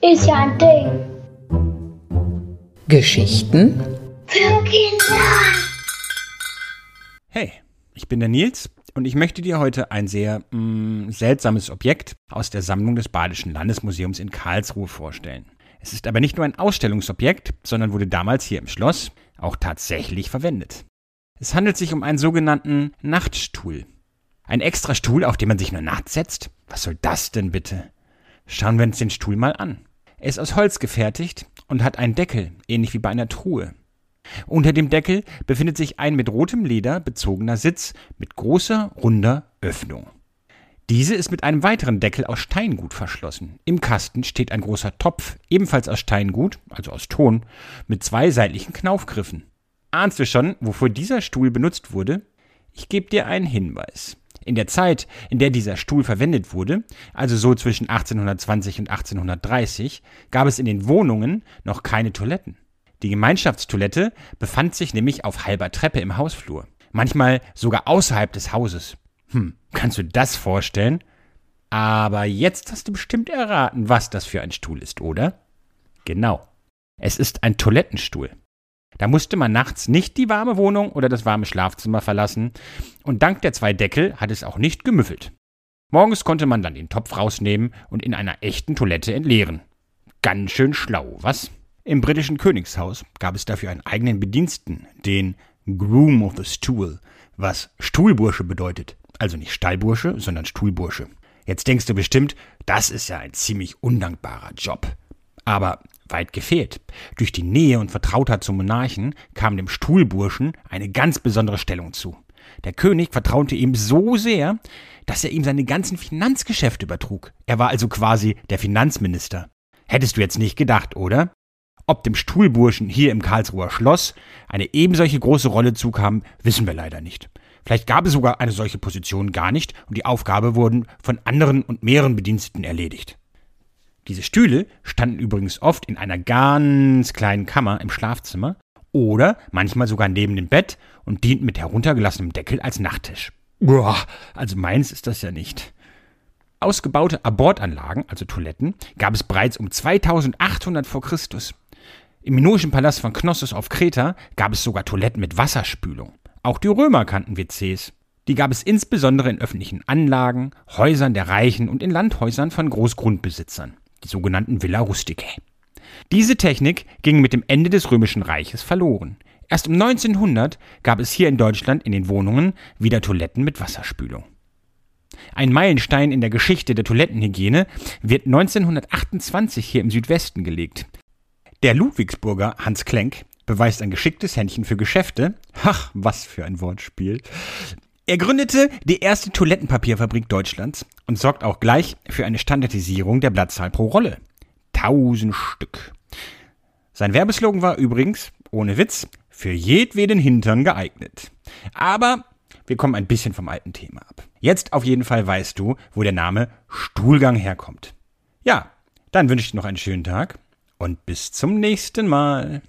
Ist ja ein Ding. Geschichten Für Kinder. Hey, ich bin der Nils und ich möchte dir heute ein sehr mh, seltsames Objekt aus der Sammlung des Badischen Landesmuseums in Karlsruhe vorstellen. Es ist aber nicht nur ein Ausstellungsobjekt, sondern wurde damals hier im Schloss auch tatsächlich verwendet. Es handelt sich um einen sogenannten Nachtstuhl. Ein extra Stuhl, auf den man sich nur nachts setzt? Was soll das denn bitte? Schauen wir uns den Stuhl mal an. Er ist aus Holz gefertigt und hat einen Deckel, ähnlich wie bei einer Truhe. Unter dem Deckel befindet sich ein mit rotem Leder bezogener Sitz mit großer, runder Öffnung. Diese ist mit einem weiteren Deckel aus Steingut verschlossen. Im Kasten steht ein großer Topf, ebenfalls aus Steingut, also aus Ton, mit zwei seitlichen Knaufgriffen. Ahnst du schon, wofür dieser Stuhl benutzt wurde? Ich gebe dir einen Hinweis. In der Zeit, in der dieser Stuhl verwendet wurde, also so zwischen 1820 und 1830, gab es in den Wohnungen noch keine Toiletten. Die Gemeinschaftstoilette befand sich nämlich auf halber Treppe im Hausflur, manchmal sogar außerhalb des Hauses. Hm, kannst du das vorstellen? Aber jetzt hast du bestimmt erraten, was das für ein Stuhl ist, oder? Genau. Es ist ein Toilettenstuhl. Da musste man nachts nicht die warme Wohnung oder das warme Schlafzimmer verlassen, und dank der zwei Deckel hat es auch nicht gemüffelt. Morgens konnte man dann den Topf rausnehmen und in einer echten Toilette entleeren. Ganz schön schlau, was? Im britischen Königshaus gab es dafür einen eigenen Bediensten, den Groom of the Stool, was Stuhlbursche bedeutet. Also nicht Stallbursche, sondern Stuhlbursche. Jetzt denkst du bestimmt, das ist ja ein ziemlich undankbarer Job. Aber weit gefehlt. Durch die Nähe und Vertrautheit zum Monarchen kam dem Stuhlburschen eine ganz besondere Stellung zu. Der König vertraute ihm so sehr, dass er ihm seine ganzen Finanzgeschäfte übertrug. Er war also quasi der Finanzminister. Hättest du jetzt nicht gedacht, oder? Ob dem Stuhlburschen hier im Karlsruher Schloss eine ebensolche große Rolle zukam, wissen wir leider nicht. Vielleicht gab es sogar eine solche Position gar nicht und die Aufgabe wurden von anderen und mehreren Bediensteten erledigt. Diese Stühle standen übrigens oft in einer ganz kleinen Kammer im Schlafzimmer oder manchmal sogar neben dem Bett und dienten mit heruntergelassenem Deckel als Nachttisch. Boah, also meins ist das ja nicht. Ausgebaute Abordanlagen, also Toiletten, gab es bereits um 2800 vor Christus. Im minoischen Palast von Knossos auf Kreta gab es sogar Toiletten mit Wasserspülung. Auch die Römer kannten WCs. Die gab es insbesondere in öffentlichen Anlagen, Häusern der Reichen und in Landhäusern von Großgrundbesitzern die sogenannten Villa Rusticae. Diese Technik ging mit dem Ende des Römischen Reiches verloren. Erst um 1900 gab es hier in Deutschland in den Wohnungen wieder Toiletten mit Wasserspülung. Ein Meilenstein in der Geschichte der Toilettenhygiene wird 1928 hier im Südwesten gelegt. Der Ludwigsburger Hans Klenk beweist ein geschicktes Händchen für Geschäfte. Ach, was für ein Wortspiel. Er gründete die erste Toilettenpapierfabrik Deutschlands und sorgt auch gleich für eine Standardisierung der Blattzahl pro Rolle. Tausend Stück. Sein Werbeslogan war übrigens, ohne Witz, für jedweden Hintern geeignet. Aber wir kommen ein bisschen vom alten Thema ab. Jetzt auf jeden Fall weißt du, wo der Name Stuhlgang herkommt. Ja, dann wünsche ich dir noch einen schönen Tag und bis zum nächsten Mal.